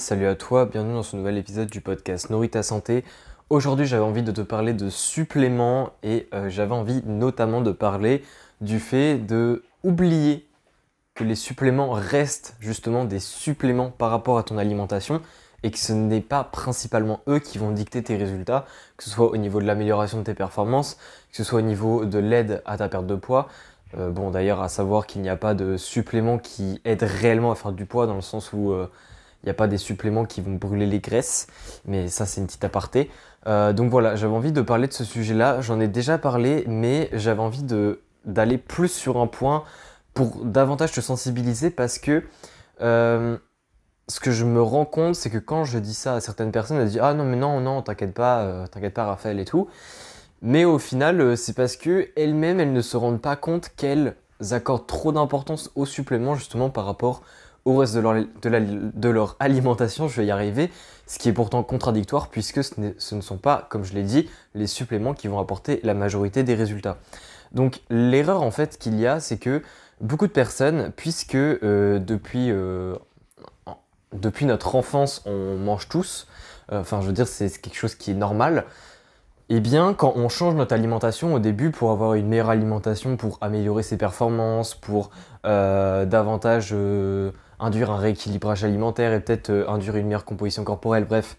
salut à toi, bienvenue dans ce nouvel épisode du podcast Nourrit ta santé. Aujourd'hui j'avais envie de te parler de suppléments et euh, j'avais envie notamment de parler du fait de oublier que les suppléments restent justement des suppléments par rapport à ton alimentation et que ce n'est pas principalement eux qui vont dicter tes résultats, que ce soit au niveau de l'amélioration de tes performances, que ce soit au niveau de l'aide à ta perte de poids. Euh, bon d'ailleurs à savoir qu'il n'y a pas de suppléments qui aident réellement à faire du poids dans le sens où euh, il n'y a pas des suppléments qui vont brûler les graisses, mais ça c'est une petite aparté. Euh, donc voilà, j'avais envie de parler de ce sujet-là, j'en ai déjà parlé, mais j'avais envie d'aller plus sur un point pour davantage te sensibiliser parce que ce que je me rends compte, c'est que quand je dis ça à certaines personnes, elles disent Ah non, mais non, non, t'inquiète pas, t'inquiète pas, Raphaël et tout. Mais au final, c'est parce que elles-mêmes, elles ne se rendent pas compte qu'elles accordent trop d'importance au supplément justement par rapport au reste de leur, alimentation, je vais y arriver, ce qui est pourtant contradictoire puisque ce, ne sont pas, comme je l'ai dit, les suppléments qui vont apporter la majorité des résultats. Donc l'erreur en fait qu'il y a, c'est que beaucoup de personnes, puisque euh, depuis, euh, depuis notre enfance on mange tous, euh, enfin je veux dire c'est quelque chose qui est normal, eh bien, quand on change notre alimentation au début pour avoir une meilleure alimentation, pour améliorer ses performances, pour davantage induire un rééquilibrage alimentaire et peut-être euh, induire une meilleure composition corporelle, bref.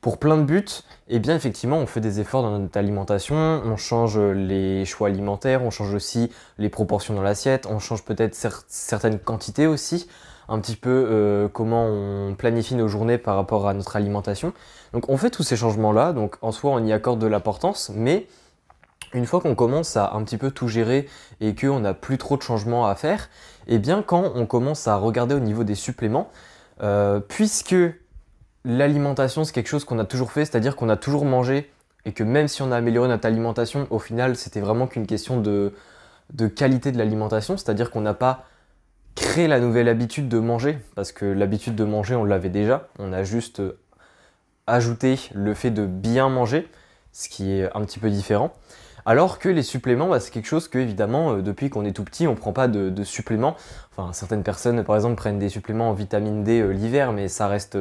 Pour plein de buts, eh bien effectivement on fait des efforts dans notre alimentation, on change les choix alimentaires, on change aussi les proportions dans l'assiette, on change peut-être certaines quantités aussi, un petit peu euh, comment on planifie nos journées par rapport à notre alimentation. Donc on fait tous ces changements-là, donc en soi on y accorde de l'importance, mais une fois qu'on commence à un petit peu tout gérer et qu'on n'a plus trop de changements à faire, et eh bien quand on commence à regarder au niveau des suppléments, euh, puisque l'alimentation c'est quelque chose qu'on a toujours fait, c'est-à-dire qu'on a toujours mangé et que même si on a amélioré notre alimentation, au final c'était vraiment qu'une question de, de qualité de l'alimentation, c'est-à-dire qu'on n'a pas créé la nouvelle habitude de manger, parce que l'habitude de manger on l'avait déjà, on a juste ajouté le fait de bien manger, ce qui est un petit peu différent. Alors que les suppléments, bah, c'est quelque chose que, évidemment, euh, depuis qu'on est tout petit, on ne prend pas de, suppléments. Enfin, certaines personnes, par exemple, prennent des suppléments en vitamine D euh, l'hiver, mais ça reste,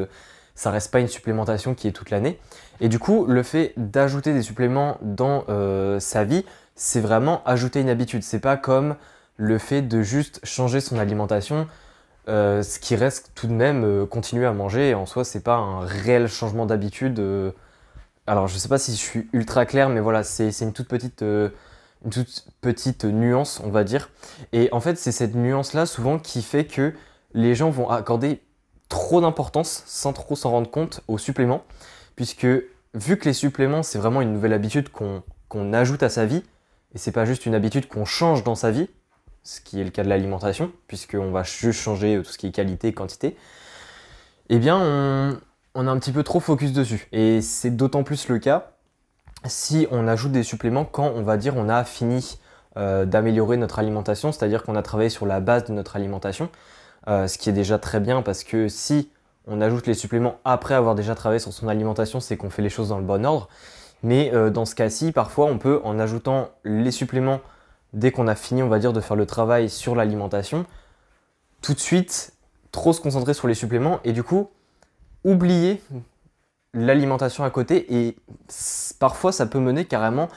reste pas une supplémentation qui est toute l'année. Et du coup, le fait d'ajouter des suppléments dans euh, sa vie, c'est vraiment ajouter une habitude. C'est pas comme le fait de juste changer son alimentation. ce qui reste tout de même continuer à manger. en soi, c'est pas un réel changement d'habitude alors je sais pas si je suis ultra clair, mais voilà, c'est une toute petite, euh, une toute petite nuance, on va dire. Et en fait, c'est cette nuance-là souvent qui fait que les gens vont accorder trop d'importance sans trop s'en rendre compte aux suppléments, puisque vu que les suppléments, c'est vraiment une nouvelle habitude qu'on ajoute à sa vie, et c'est pas juste une habitude qu'on change dans sa vie, ce qui est le cas de l'alimentation, puisqu'on va juste changer tout ce qui est qualité quantité, eh bien on, on a un petit peu trop focus dessus. Et c'est d'autant plus le cas si on ajoute des suppléments quand on va dire on a fini euh, d'améliorer notre alimentation, c'est-à-dire qu'on a travaillé sur la base de notre alimentation, euh, ce qui est déjà très bien parce que si on ajoute les suppléments après avoir déjà travaillé sur son alimentation, c'est qu'on fait les choses dans le bon ordre. Mais euh, dans ce cas-ci, parfois on peut, en ajoutant les suppléments dès qu'on a fini, on va dire, de faire le travail sur l'alimentation, tout de suite trop se concentrer sur les suppléments et du coup oublier l'alimentation à côté et parfois ça peut mener carrément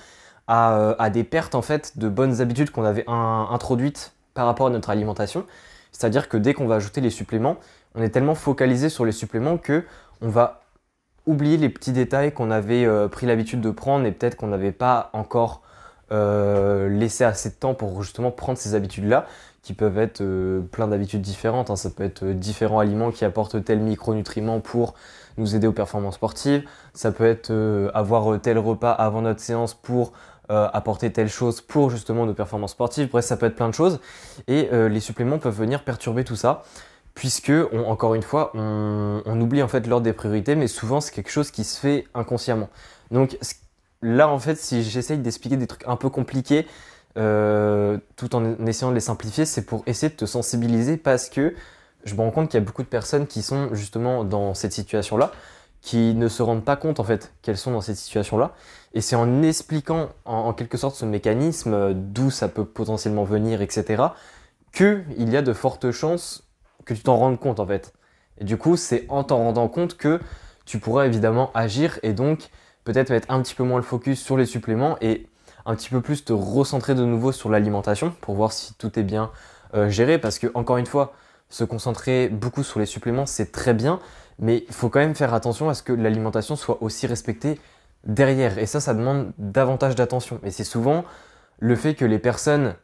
à, euh, des pertes en fait de bonnes habitudes qu'on avait introduites par rapport à notre alimentation. C'est-à-dire que dès qu'on va ajouter les suppléments, on est tellement focalisé sur les suppléments que on va oublier les petits détails qu'on avait euh, pris l'habitude de prendre et peut-être qu'on n'avait pas encore euh, laissé assez de temps pour justement prendre ces habitudes-là qui peuvent être euh, plein d'habitudes différentes. Hein. Ça peut être euh, différents aliments qui apportent tel micronutriment pour nous aider aux performances sportives. Ça peut être euh, avoir tel repas avant notre séance pour apporter telle chose pour justement nos performances sportives. Bref, ça peut être plein de choses. Et les suppléments peuvent venir perturber tout ça. Puisque, encore une fois, on, on oublie en fait l'ordre des priorités, mais souvent c'est quelque chose qui se fait inconsciemment. Donc là, en fait, si j'essaye d'expliquer des trucs un peu compliqués, euh, tout en essayant de les simplifier, c'est pour essayer de te sensibiliser parce que je me rends compte qu'il y a beaucoup de personnes qui sont justement dans cette situation-là, qui ne se rendent pas compte en fait qu'elles sont dans cette situation-là. Et c'est en expliquant en, quelque sorte ce mécanisme, d'où ça peut potentiellement venir, etc., qu'il y a de fortes chances que tu t'en rendes compte en fait. Et du coup, c'est en t'en rendant compte que tu pourras évidemment agir et donc peut-être mettre un petit peu moins le focus sur les suppléments et un petit peu plus te recentrer de nouveau sur l'alimentation pour voir si tout est bien euh, géré. Parce que, encore une fois, se concentrer beaucoup sur les suppléments, c'est très bien, mais il faut quand même faire attention à ce que l'alimentation soit aussi respectée derrière. Et ça, ça demande davantage d'attention. Et c'est souvent le fait que les personnes,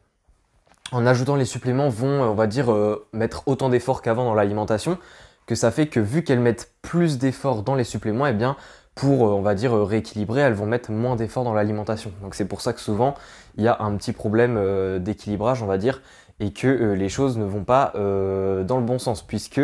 en ajoutant les suppléments, vont, on va dire, euh, mettre autant d'efforts qu'avant dans l'alimentation, que ça fait que vu qu'elles mettent plus d'efforts dans les suppléments, eh bien, pour, euh, on va dire, rééquilibrer, elles vont mettre moins d'efforts dans l'alimentation. Donc c'est pour ça que souvent, il y a un petit problème euh, d'équilibrage, on va dire, et que les choses ne vont pas dans le bon sens, puisque,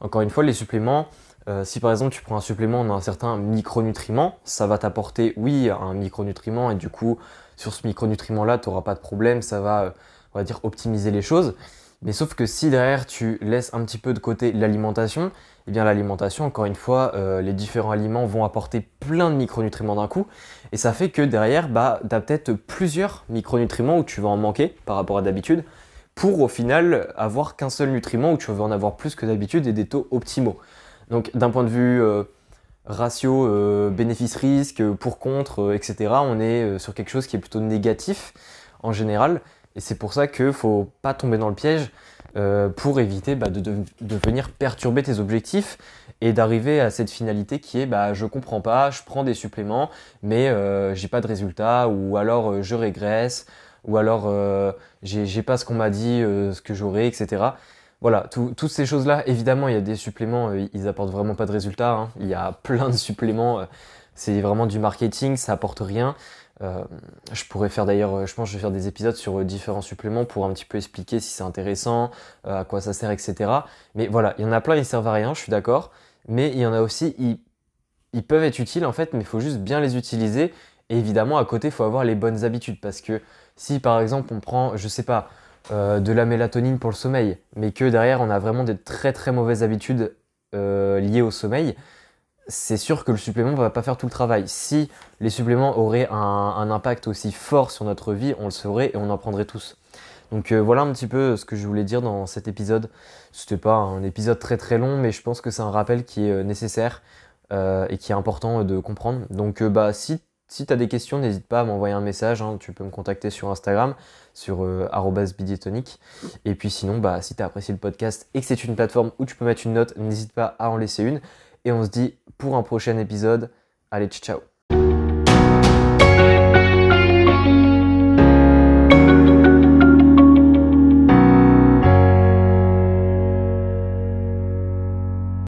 encore une fois, les suppléments, euh, si par exemple tu prends un supplément d'un certain micronutriment, ça va t'apporter, oui, un micronutriment et du coup, sur ce micronutriment-là, tu n'auras pas de problème, ça va, euh, on va dire, optimiser les choses. Mais sauf que si derrière tu laisses un petit peu de côté l'alimentation, eh bien l'alimentation, encore une fois, euh, les différents aliments vont apporter plein de micronutriments d'un coup. Et ça fait que derrière, bah, tu as peut-être plusieurs micronutriments où tu vas en manquer par rapport à d'habitude, pour au final avoir qu'un seul nutriment où tu vas en avoir plus que d'habitude et des taux optimaux. Donc d'un point de vue euh, ratio euh, bénéfice-risque, pour contre, euh, etc., on est sur quelque chose qui est plutôt négatif en général. Et c'est pour ça qu'il faut pas tomber dans le piège pour éviter bah, de, venir perturber tes objectifs et d'arriver à cette finalité qui est bah, je comprends pas, je prends des suppléments, mais j'ai pas de résultat, ou alors je régresse, ou alors j'ai pas ce qu'on m'a dit, ce que j'aurais, etc. Voilà, toutes ces choses-là, évidemment, il y a des suppléments, euh, ils apportent vraiment pas de résultats. Hein. Il y a plein de suppléments, euh, c'est vraiment du marketing, ça apporte rien. Euh, je pourrais faire d'ailleurs, je pense que je vais faire des épisodes sur différents suppléments pour un petit peu expliquer si c'est intéressant, à quoi ça sert, etc. Mais voilà, il y en a plein, ils servent à rien, je suis d'accord. Mais il y en a aussi, ils, peuvent être utiles en fait, mais il faut juste bien les utiliser. Et évidemment, à côté, il faut avoir les bonnes habitudes. Parce que si par exemple on prend, je sais pas, euh, de la mélatonine pour le sommeil, mais que derrière on a vraiment des très très mauvaises habitudes euh, liées au sommeil, c'est sûr que le supplément va pas faire tout le travail. Si les suppléments auraient un, impact aussi fort sur notre vie, on le saurait et on en prendrait tous. Donc euh, voilà un petit peu ce que je voulais dire dans cet épisode. C'était pas un épisode très très long, mais je pense que c'est un rappel qui est nécessaire et qui est important de comprendre. Donc bah si si tu as des questions, n'hésite pas à m'envoyer un message. Hein. Tu peux me contacter sur Instagram, sur euh. Et puis sinon, bah, si tu as apprécié le podcast et que c'est une plateforme où tu peux mettre une note, n'hésite pas à en laisser une. Et on se dit pour un prochain épisode. Allez, ciao